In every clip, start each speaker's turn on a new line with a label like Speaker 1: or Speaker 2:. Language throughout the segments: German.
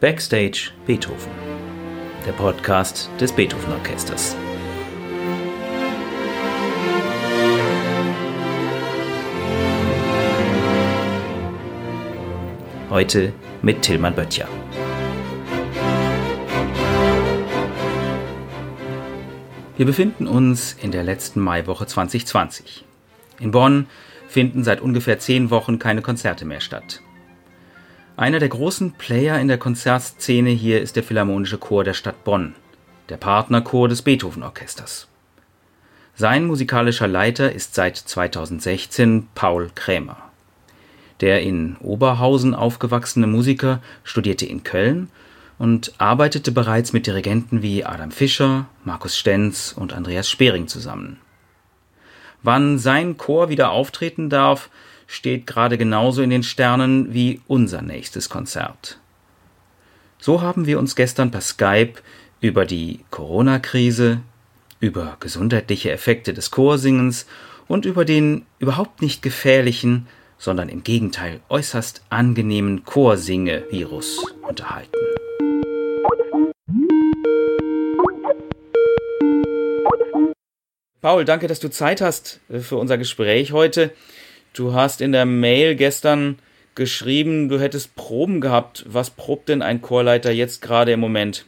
Speaker 1: Backstage Beethoven, der Podcast des Beethoven Orchesters. Heute mit Tillmann Böttcher. Wir befinden uns in der letzten Maiwoche 2020. In Bonn finden seit ungefähr zehn Wochen keine Konzerte mehr statt. Einer der großen Player in der Konzertszene hier ist der Philharmonische Chor der Stadt Bonn, der Partnerchor des Beethoven Orchesters. Sein musikalischer Leiter ist seit 2016 Paul Krämer. Der in Oberhausen aufgewachsene Musiker studierte in Köln und arbeitete bereits mit Dirigenten wie Adam Fischer, Markus Stenz und Andreas Spering zusammen. Wann sein Chor wieder auftreten darf, steht gerade genauso in den Sternen wie unser nächstes Konzert. So haben wir uns gestern per Skype über die Corona-Krise, über gesundheitliche Effekte des Chorsingens und über den überhaupt nicht gefährlichen, sondern im Gegenteil äußerst angenehmen Chorsinge-Virus unterhalten. Paul, danke, dass du Zeit hast äh, für unser Gespräch heute. Du hast in der Mail gestern geschrieben, du hättest Proben gehabt. Was probt denn ein Chorleiter jetzt gerade im Moment?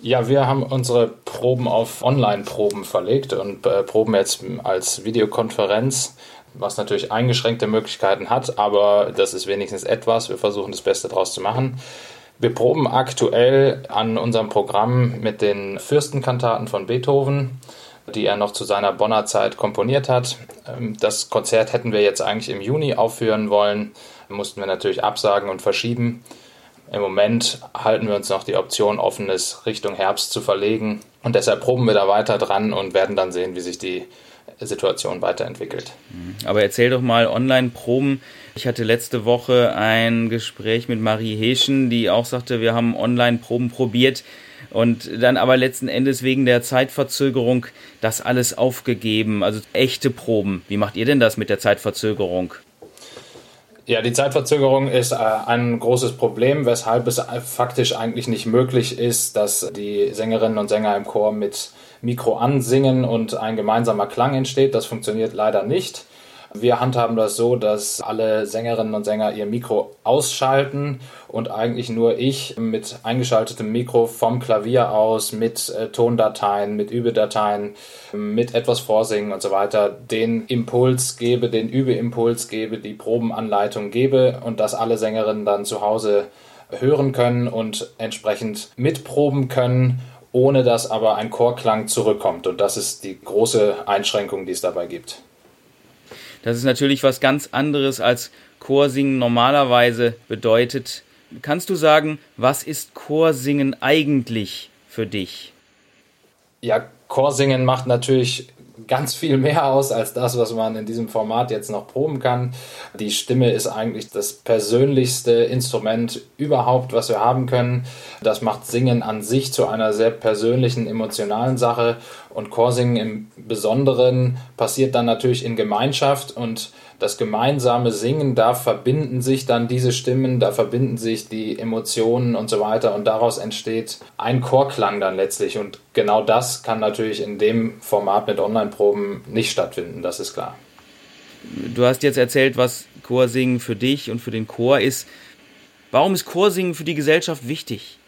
Speaker 2: Ja, wir haben unsere Proben auf Online-Proben verlegt und äh, proben jetzt als Videokonferenz, was natürlich eingeschränkte Möglichkeiten hat, aber das ist wenigstens etwas. Wir versuchen das Beste daraus zu machen. Wir proben aktuell an unserem Programm mit den Fürstenkantaten von Beethoven die er noch zu seiner Bonner Zeit komponiert hat. Ähm, das Konzert hätten wir jetzt eigentlich im Juni aufführen wollen, mussten wir natürlich absagen und verschieben. Im Moment halten wir uns noch die Option offen, es Richtung Herbst zu verlegen. Und deshalb proben wir da weiter dran und werden dann sehen, wie sich die Situation weiterentwickelt.
Speaker 1: Mhm. Aber erzähl doch mal Online-Proben. Ich hatte letzte Woche ein Gespräch mit Marie Heschen, die auch sagte, wir haben Online-Proben probiert und dann aber letzten Endes wegen der Zeitverzögerung das alles aufgegeben. Also echte Proben. Wie macht ihr denn das mit der Zeitverzögerung?
Speaker 2: Ja, die Zeitverzögerung ist äh, ein großes Problem, weshalb es faktisch eigentlich nicht möglich ist, dass die Sängerinnen und Sänger im Chor mit Mikro ansingen und ein gemeinsamer Klang entsteht. Das funktioniert leider nicht. Wir handhaben das so, dass alle Sängerinnen und Sänger ihr Mikro ausschalten und eigentlich nur ich mit eingeschaltetem Mikro vom Klavier aus, mit äh, Tondateien, mit Übedateien, mit etwas Vorsingen und so weiter, den Impuls gebe, den Übeimpuls gebe, die Probenanleitung gebe und dass alle Sängerinnen dann zu Hause hören können und entsprechend mitproben können ohne dass aber ein Chorklang zurückkommt. Und das ist die große Einschränkung, die es dabei gibt.
Speaker 1: Das ist natürlich was ganz anderes als Chorsingen normalerweise bedeutet. Kannst du sagen, was ist Chorsingen eigentlich für dich?
Speaker 2: Ja, Chorsingen macht natürlich ganz viel mehr aus als das, was man in diesem Format jetzt noch proben kann. Die Stimme ist eigentlich das persönlichste Instrument überhaupt, was wir haben können. Das macht Singen an sich zu einer sehr persönlichen, emotionalen Sache. Und Chorsingen im Besonderen passiert dann natürlich in Gemeinschaft und das gemeinsame Singen, da verbinden sich dann diese Stimmen, da verbinden sich die Emotionen und so weiter und daraus entsteht ein Chorklang dann letztlich und genau das kann natürlich in dem Format mit Online-Proben nicht stattfinden, das ist klar.
Speaker 1: Du hast jetzt erzählt, was Chorsingen für dich und für den Chor ist. Warum ist Chorsingen für die Gesellschaft wichtig?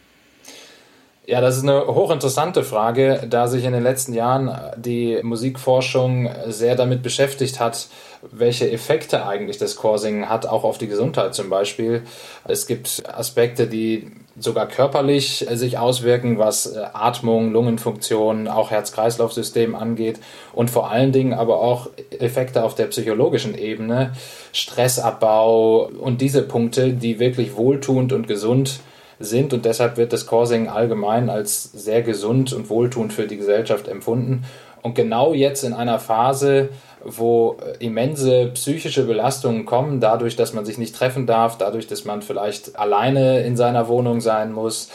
Speaker 2: Ja, das ist eine hochinteressante Frage, da sich in den letzten Jahren die Musikforschung sehr damit beschäftigt hat, welche Effekte eigentlich das Chorsingen hat, auch auf die Gesundheit zum Beispiel. Es gibt Aspekte, die sogar körperlich sich auswirken, was Atmung, Lungenfunktion, auch Herz-Kreislauf-System angeht und vor allen Dingen aber auch Effekte auf der psychologischen Ebene, Stressabbau und diese Punkte, die wirklich wohltuend und gesund sind sind und deshalb wird das Chorsingen allgemein als sehr gesund und wohltuend für die Gesellschaft empfunden. Und genau jetzt in einer Phase, wo immense psychische Belastungen kommen, dadurch, dass man sich nicht treffen darf, dadurch, dass man vielleicht alleine in seiner Wohnung sein muss,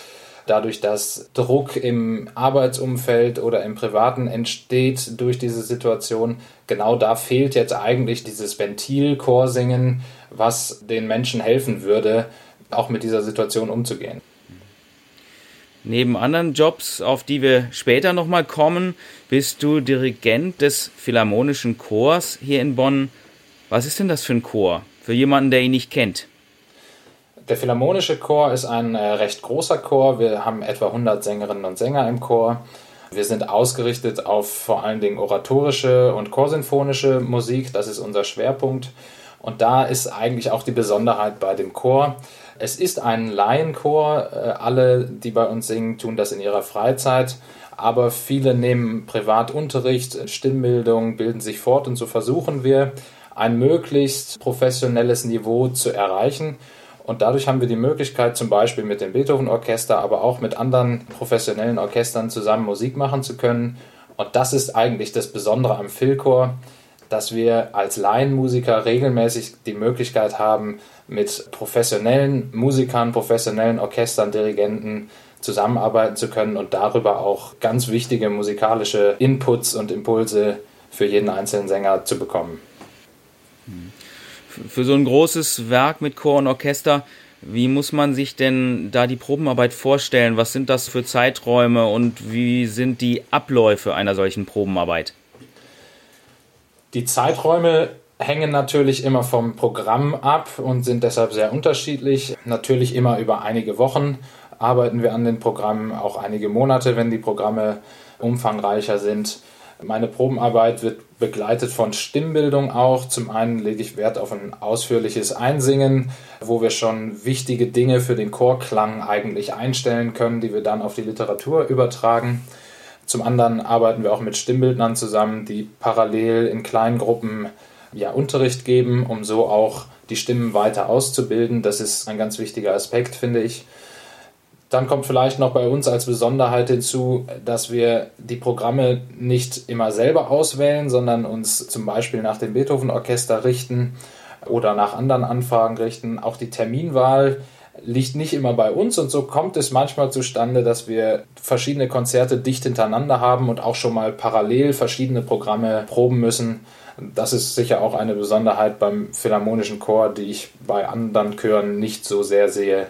Speaker 2: dadurch, dass Druck im Arbeitsumfeld oder im Privaten entsteht durch diese Situation, genau da fehlt jetzt eigentlich dieses Ventil Chorsingen, was den Menschen helfen würde, auch mit dieser Situation umzugehen.
Speaker 1: Neben anderen Jobs, auf die wir später nochmal kommen, bist du Dirigent des Philharmonischen Chors hier in Bonn. Was ist denn das für ein Chor? Für jemanden, der ihn nicht kennt.
Speaker 2: Der Philharmonische Chor ist ein äh, recht großer Chor. Wir haben etwa 100 Sängerinnen und Sänger im Chor. Wir sind ausgerichtet auf vor allen Dingen oratorische und chorsinfonische Musik. Das ist unser Schwerpunkt. Und da ist eigentlich auch die Besonderheit bei dem Chor. Es ist ein Laienchor. Äh, alle, die bei uns singen, tun das in ihrer Freizeit. Aber viele nehmen Privatunterricht, Stimmbildung, bilden sich fort und so versuchen wir, ein möglichst professionelles Niveau zu erreichen. Und dadurch haben wir die Möglichkeit, zum Beispiel mit dem Beethoven-Orchester, aber auch mit anderen professionellen Orchestern zusammen Musik machen zu können. Und das ist eigentlich das Besondere am Philchor, dass wir als Laienmusiker regelmäßig die Möglichkeit haben, mit professionellen Musikern, professionellen Orchestern, Dirigenten zusammenarbeiten zu können und darüber auch ganz wichtige musikalische Inputs und Impulse für jeden einzelnen Sänger zu bekommen.
Speaker 1: Für so ein großes Werk mit Chor und Orchester, wie muss man sich denn da die Probenarbeit vorstellen? Was sind das für Zeiträume und wie sind die Abläufe einer solchen Probenarbeit?
Speaker 2: Die Zeiträume hängen natürlich immer vom Programm ab und sind deshalb sehr unterschiedlich. Natürlich immer über einige Wochen arbeiten wir an den Programmen, auch einige Monate, wenn die Programme umfangreicher sind. Meine Probenarbeit wird begleitet von Stimmbildung auch. Zum einen lege ich Wert auf ein ausführliches Einsingen, wo wir schon wichtige Dinge für den Chorklang eigentlich einstellen können, die wir dann auf die Literatur übertragen. Zum anderen arbeiten wir auch mit Stimmbildnern zusammen, die parallel in kleinen Gruppen ja, Unterricht geben, um so auch die Stimmen weiter auszubilden. Das ist ein ganz wichtiger Aspekt, finde ich. Dann kommt vielleicht noch bei uns als Besonderheit hinzu, dass wir die Programme nicht immer selber auswählen, sondern uns zum Beispiel nach dem Beethoven-Orchester richten oder nach anderen Anfragen richten. Auch die Terminwahl liegt nicht immer bei uns und so kommt es manchmal zustande, dass wir verschiedene Konzerte dicht hintereinander haben und auch schon mal parallel verschiedene Programme proben müssen. Das ist sicher auch eine Besonderheit beim Philharmonischen Chor, die ich bei anderen Chören nicht so sehr sehe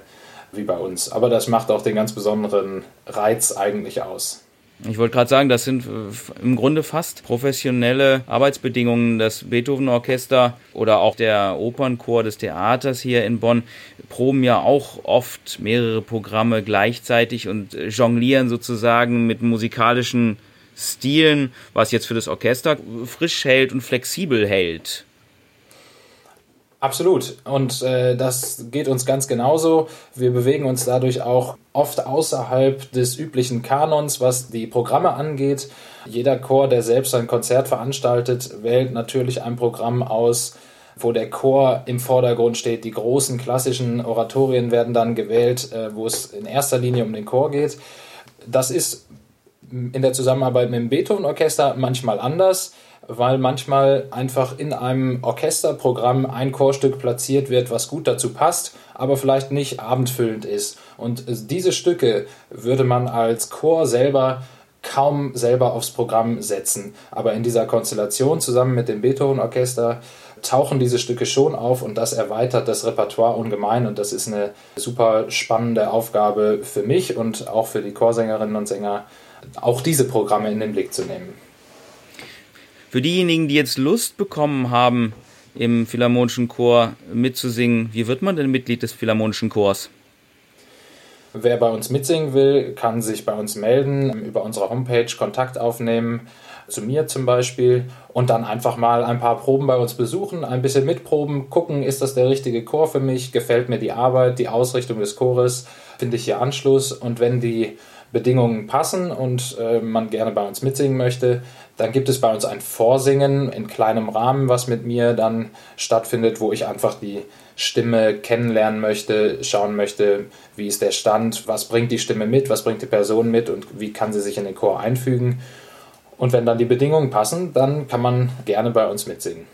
Speaker 2: wie bei uns. Aber das macht auch den ganz besonderen Reiz eigentlich aus.
Speaker 1: Ich wollte gerade sagen, das sind äh, im Grunde fast professionelle Arbeitsbedingungen. Das Beethoven-Orchester oder auch der Opernchor des Theaters hier in Bonn proben ja auch oft mehrere Programme gleichzeitig und jonglieren sozusagen mit musikalischen Stilen, was jetzt für das Orchester frisch hält und flexibel hält.
Speaker 2: Absolut. Und äh, das geht uns ganz genauso. Wir bewegen uns dadurch auch oft außerhalb des üblichen Kanons, was die Programme angeht. Jeder Chor, der selbst ein Konzert veranstaltet, wählt natürlich ein Programm aus, wo der Chor im Vordergrund steht. Die großen klassischen Oratorien werden dann gewählt, äh, wo es in erster Linie um den Chor geht. Das ist in der Zusammenarbeit mit dem Beethoven-Orchester manchmal anders weil manchmal einfach in einem Orchesterprogramm ein Chorstück platziert wird, was gut dazu passt, aber vielleicht nicht abendfüllend ist. Und diese Stücke würde man als Chor selber kaum selber aufs Programm setzen. Aber in dieser Konstellation zusammen mit dem Beethoven-Orchester tauchen diese Stücke schon auf und das erweitert das Repertoire ungemein und das ist eine super spannende Aufgabe für mich und auch für die Chorsängerinnen und Sänger, auch diese Programme in den Blick zu nehmen.
Speaker 1: Für diejenigen, die jetzt Lust bekommen haben, im Philharmonischen Chor mitzusingen, wie wird man denn Mitglied des Philharmonischen Chors?
Speaker 2: Wer bei uns mitsingen will, kann sich bei uns melden, über unsere Homepage Kontakt aufnehmen, zu mir zum Beispiel, und dann einfach mal ein paar Proben bei uns besuchen, ein bisschen mitproben, gucken, ist das der richtige Chor für mich, gefällt mir die Arbeit, die Ausrichtung des Chores, finde ich hier Anschluss und wenn die Bedingungen passen und äh, man gerne bei uns mitsingen möchte, dann gibt es bei uns ein Vorsingen in kleinem Rahmen, was mit mir dann stattfindet, wo ich einfach die Stimme kennenlernen möchte, schauen möchte, wie ist der Stand, was bringt die Stimme mit, was bringt die Person mit und wie kann sie sich in den Chor einfügen. Und wenn dann die Bedingungen passen, dann kann man gerne bei uns mitsingen.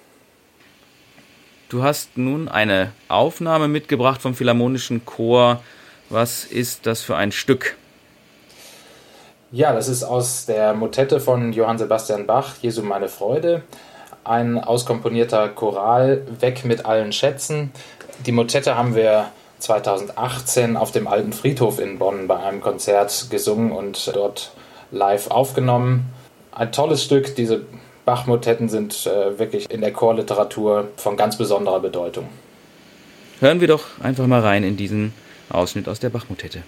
Speaker 1: Du hast nun eine Aufnahme mitgebracht vom Philharmonischen Chor. Was ist das für ein Stück?
Speaker 2: Ja, das ist aus der Motette von Johann Sebastian Bach, Jesu meine Freude. Ein auskomponierter Choral, Weg mit allen Schätzen. Die Motette haben wir 2018 auf dem alten Friedhof in Bonn bei einem Konzert gesungen und dort live aufgenommen. Ein tolles Stück. Diese Bach-Motetten sind äh, wirklich in der Chorliteratur von ganz besonderer Bedeutung.
Speaker 1: Hören wir doch einfach mal rein in diesen Ausschnitt aus der Bach-Motette.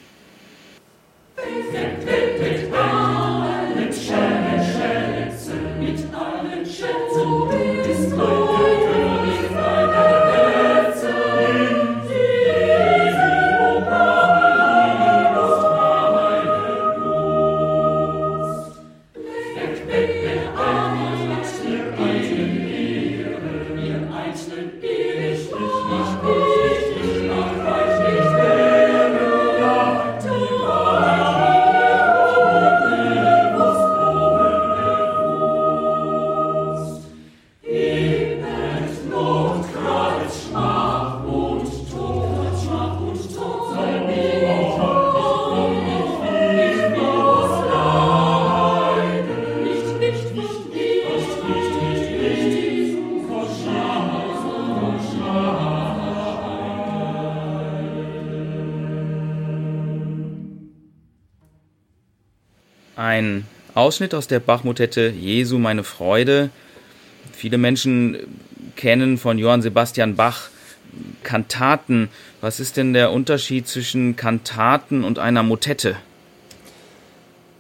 Speaker 1: Ausschnitt aus der Bachmotette Jesu meine Freude. Viele Menschen kennen von Johann Sebastian Bach Kantaten. Was ist denn der Unterschied zwischen Kantaten und einer Motette?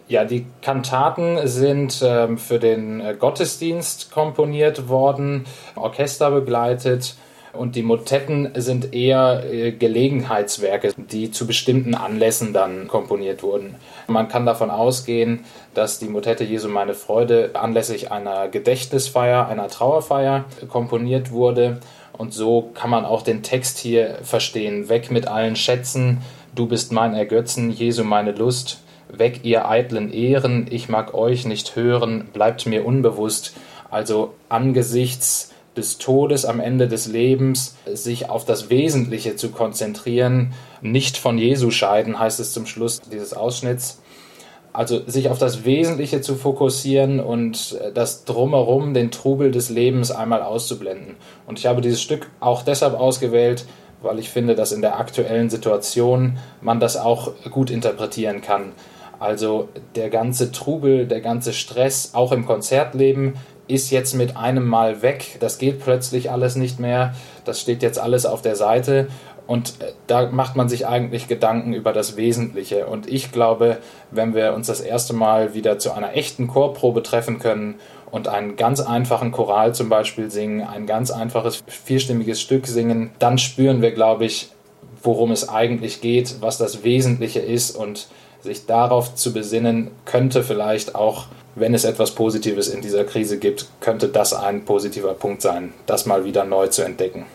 Speaker 2: Ja, die Kantaten sind ähm, für den äh, Gottesdienst komponiert worden, Orchester begleitet und die Motetten sind eher äh, Gelegenheitswerke, die zu bestimmten Anlässen dann komponiert wurden. Man kann davon ausgehen, dass die Motette Jesu meine Freude anlässlich einer Gedächtnisfeier, einer Trauerfeier komponiert wurde. Und so kann man auch den Text hier verstehen. Weg mit allen Schätzen, du bist mein Ergötzen, Jesu meine Lust. Weg ihr eitlen Ehren, ich mag euch nicht hören, bleibt mir unbewusst. Also angesichts des Todes am Ende des Lebens sich auf das Wesentliche zu konzentrieren, nicht von Jesu scheiden, heißt es zum Schluss dieses Ausschnitts. Also sich auf das Wesentliche zu fokussieren und das drumherum, den Trubel des Lebens einmal auszublenden. Und ich habe dieses Stück auch deshalb ausgewählt, weil ich finde, dass in der aktuellen Situation man das auch gut interpretieren kann. Also der ganze Trubel, der ganze Stress, auch im Konzertleben, ist jetzt mit einem Mal weg. Das geht plötzlich alles nicht mehr. Das steht jetzt alles auf der Seite. Und äh, da macht man sich eigentlich Gedanken über das Wesentliche. Und ich glaube, wenn wir uns das erste Mal wieder zu einer echten Chorprobe treffen können und einen ganz einfachen Choral zum Beispiel singen, ein ganz einfaches vierstimmiges Stück singen, dann spüren wir, glaube ich, worum es eigentlich geht, was das Wesentliche ist und sich darauf zu besinnen, könnte vielleicht auch wenn es etwas Positives in dieser Krise gibt, könnte das ein positiver Punkt sein, das mal wieder neu zu entdecken.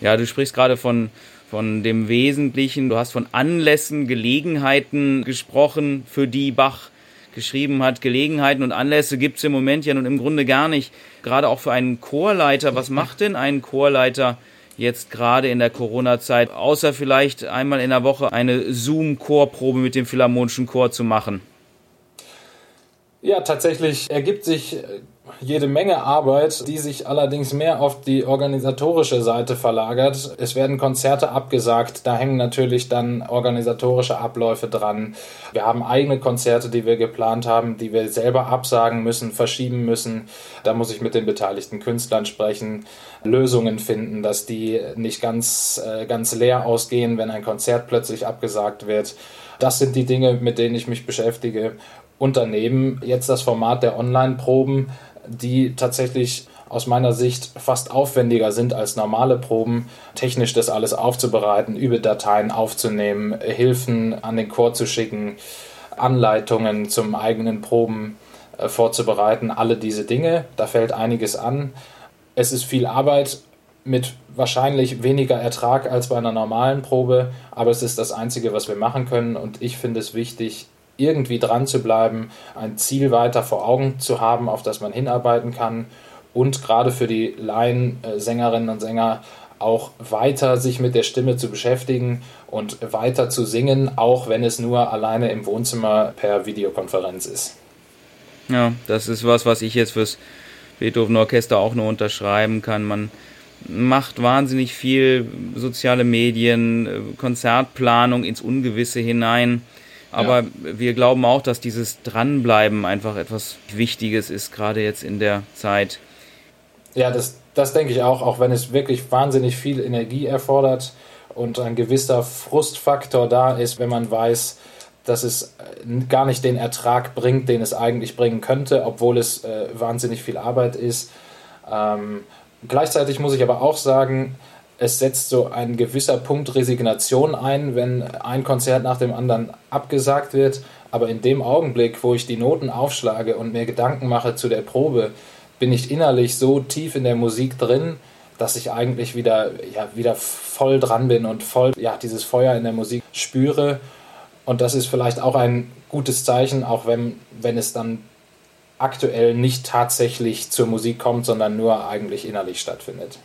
Speaker 1: Ja, du sprichst gerade von, von dem Wesentlichen, du hast von Anlässen, Gelegenheiten gesprochen, für die Bach geschrieben hat. Gelegenheiten und Anlässe gibt es im Moment ja nun im Grunde gar nicht. Gerade auch für einen Chorleiter. Was macht denn ein Chorleiter jetzt gerade in der Corona-Zeit, außer vielleicht einmal in der Woche eine Zoom-Chorprobe mit dem Philharmonischen Chor zu machen?
Speaker 2: Ja, tatsächlich ergibt sich äh, jede Menge Arbeit, die sich allerdings mehr auf die organisatorische Seite verlagert. Es werden Konzerte abgesagt, da hängen natürlich dann organisatorische Abläufe dran. Wir haben eigene Konzerte, die wir geplant haben, die wir selber absagen müssen, verschieben müssen. Da muss ich mit den beteiligten Künstlern sprechen, Lösungen finden, dass die nicht ganz, äh, ganz leer ausgehen, wenn ein Konzert plötzlich abgesagt wird. Das sind die Dinge, mit denen ich mich beschäftige. Unternehmen jetzt das Format der Online-Proben, die tatsächlich aus meiner Sicht fast aufwendiger sind als normale Proben, technisch das alles aufzubereiten, über Dateien aufzunehmen, Hilfen an den Chor zu schicken, Anleitungen zum eigenen Proben äh, vorzubereiten, alle diese Dinge. Da fällt einiges an. Es ist viel Arbeit mit wahrscheinlich weniger Ertrag als bei einer normalen Probe, aber es ist das Einzige, was wir machen können und ich finde es wichtig, irgendwie dran zu bleiben, ein Ziel weiter vor Augen zu haben, auf das man hinarbeiten kann und gerade für die Laiensängerinnen und Sänger auch weiter sich mit der Stimme zu beschäftigen und weiter zu singen, auch wenn es nur alleine im Wohnzimmer per Videokonferenz ist.
Speaker 1: Ja, das ist was, was ich jetzt fürs Beethoven Orchester auch nur unterschreiben kann. Man macht wahnsinnig viel soziale Medien, äh, Konzertplanung ins Ungewisse hinein. Aber ja. wir glauben auch, dass dieses Dranbleiben einfach etwas Wichtiges ist, gerade jetzt in der Zeit.
Speaker 2: Ja, das, das denke ich auch, auch wenn es wirklich wahnsinnig viel Energie erfordert und ein gewisser Frustfaktor da ist, wenn man weiß, dass es äh, gar nicht den Ertrag bringt, den es eigentlich bringen könnte, obwohl es äh, wahnsinnig viel Arbeit ist. Ähm, gleichzeitig muss ich aber auch sagen, es setzt so ein gewisser Punkt Resignation ein, wenn ein Konzert nach dem anderen abgesagt wird. Aber in dem Augenblick, wo ich die Noten aufschlage und mir Gedanken mache zu der Probe, bin ich innerlich so tief in der Musik drin, dass ich eigentlich wieder, ja, wieder voll dran bin und voll ja, dieses Feuer in der Musik spüre. Und das ist vielleicht auch ein gutes Zeichen, auch wenn, wenn es dann aktuell nicht tatsächlich zur Musik kommt, sondern nur eigentlich innerlich stattfindet.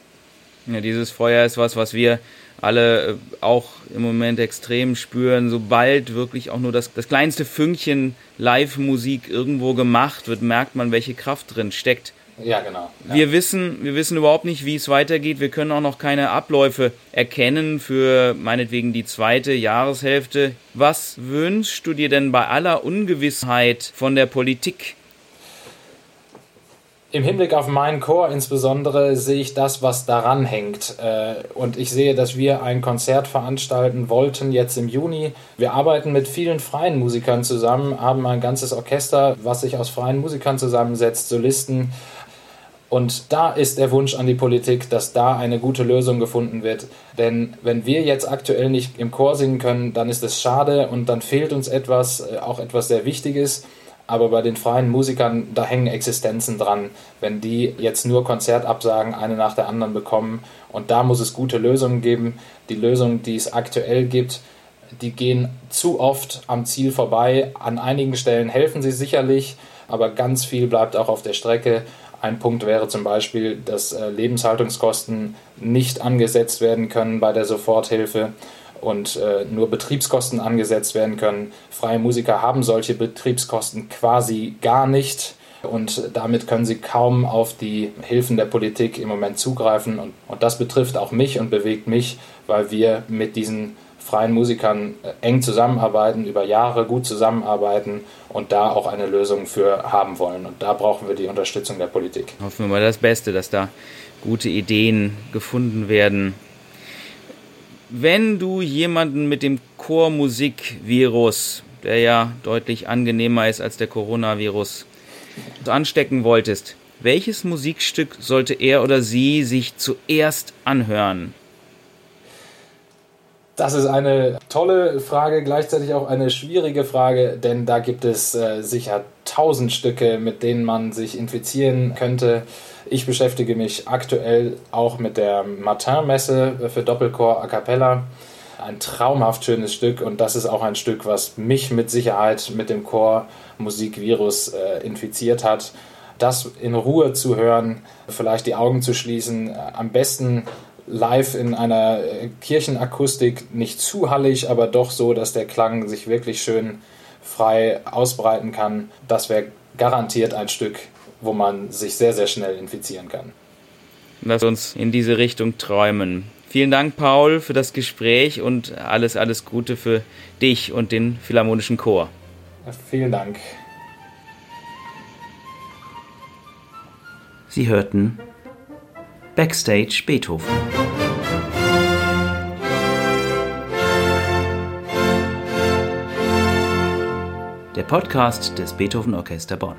Speaker 1: Ja, dieses Feuer ist was, was wir alle äh, auch im Moment extrem spüren. Sobald wirklich auch nur das, das kleinste Fünkchen Live-Musik irgendwo gemacht wird, merkt man, welche Kraft drin steckt.
Speaker 2: Ja, genau.
Speaker 1: Ja. Wir, wissen, wir wissen überhaupt nicht, wie es weitergeht. Wir können auch noch keine Abläufe erkennen für meinetwegen die zweite Jahreshälfte. Was wünschst du dir denn bei aller Ungewissheit von der Politik?
Speaker 2: Im Hinblick auf meinen Chor insbesondere sehe ich das, was daran hängt. Äh, und ich sehe, dass wir ein Konzert veranstalten wollten jetzt im Juni. Wir arbeiten mit vielen freien Musikern zusammen, haben ein ganzes Orchester, was sich aus freien Musikern zusammensetzt, Solisten. Und da ist der Wunsch an die Politik, dass da eine gute Lösung gefunden wird. Denn wenn wir jetzt aktuell nicht im Chor singen können, dann ist es schade und dann fehlt uns etwas, äh, auch etwas sehr Wichtiges. Aber bei den freien Musikern, da hängen Existenzen dran. Wenn die jetzt nur Konzertabsagen eine nach der anderen bekommen und da muss es gute Lösungen geben. Die Lösungen, die es aktuell gibt, die gehen zu oft am Ziel vorbei. An einigen Stellen helfen sie sicherlich, aber ganz viel bleibt auch auf der Strecke. Ein Punkt wäre zum Beispiel, dass äh, Lebenshaltungskosten nicht angesetzt werden können bei der Soforthilfe und äh, nur Betriebskosten angesetzt werden können. Freie Musiker haben solche Betriebskosten quasi gar nicht und damit können sie kaum auf die Hilfen der Politik im Moment zugreifen. Und, und das betrifft auch mich und bewegt mich, weil wir mit diesen freien Musikern äh, eng zusammenarbeiten, über Jahre gut zusammenarbeiten und da auch eine Lösung für haben wollen. Und da brauchen wir die Unterstützung der Politik.
Speaker 1: Hoffen wir mal das Beste, dass da gute Ideen gefunden werden wenn du jemanden mit dem Chormusik-Virus, der ja deutlich angenehmer ist als der Coronavirus, anstecken wolltest, welches Musikstück sollte er oder sie sich zuerst anhören?
Speaker 2: Das ist eine tolle Frage, gleichzeitig auch eine schwierige Frage, denn da gibt es äh, sicher tausend Stücke, mit denen man sich infizieren könnte. Ich beschäftige mich aktuell auch mit der Martin-Messe für Doppelchor a cappella. Ein traumhaft schönes Stück und das ist auch ein Stück, was mich mit Sicherheit mit dem Chormusikvirus äh, infiziert hat. Das in Ruhe zu hören, vielleicht die Augen zu schließen, äh, am besten live in einer äh, Kirchenakustik, nicht zu hallig, aber doch so, dass der Klang sich wirklich schön frei ausbreiten kann. Das wäre garantiert ein Stück, wo man sich sehr, sehr schnell infizieren kann.
Speaker 1: Lass uns in diese Richtung träumen. Vielen Dank, Paul, für das Gespräch und alles, alles Gute für dich und den Philharmonischen Chor.
Speaker 2: Vielen Dank.
Speaker 1: Sie hörten Backstage Beethoven. Der Podcast des Beethoven Orchester Bonn.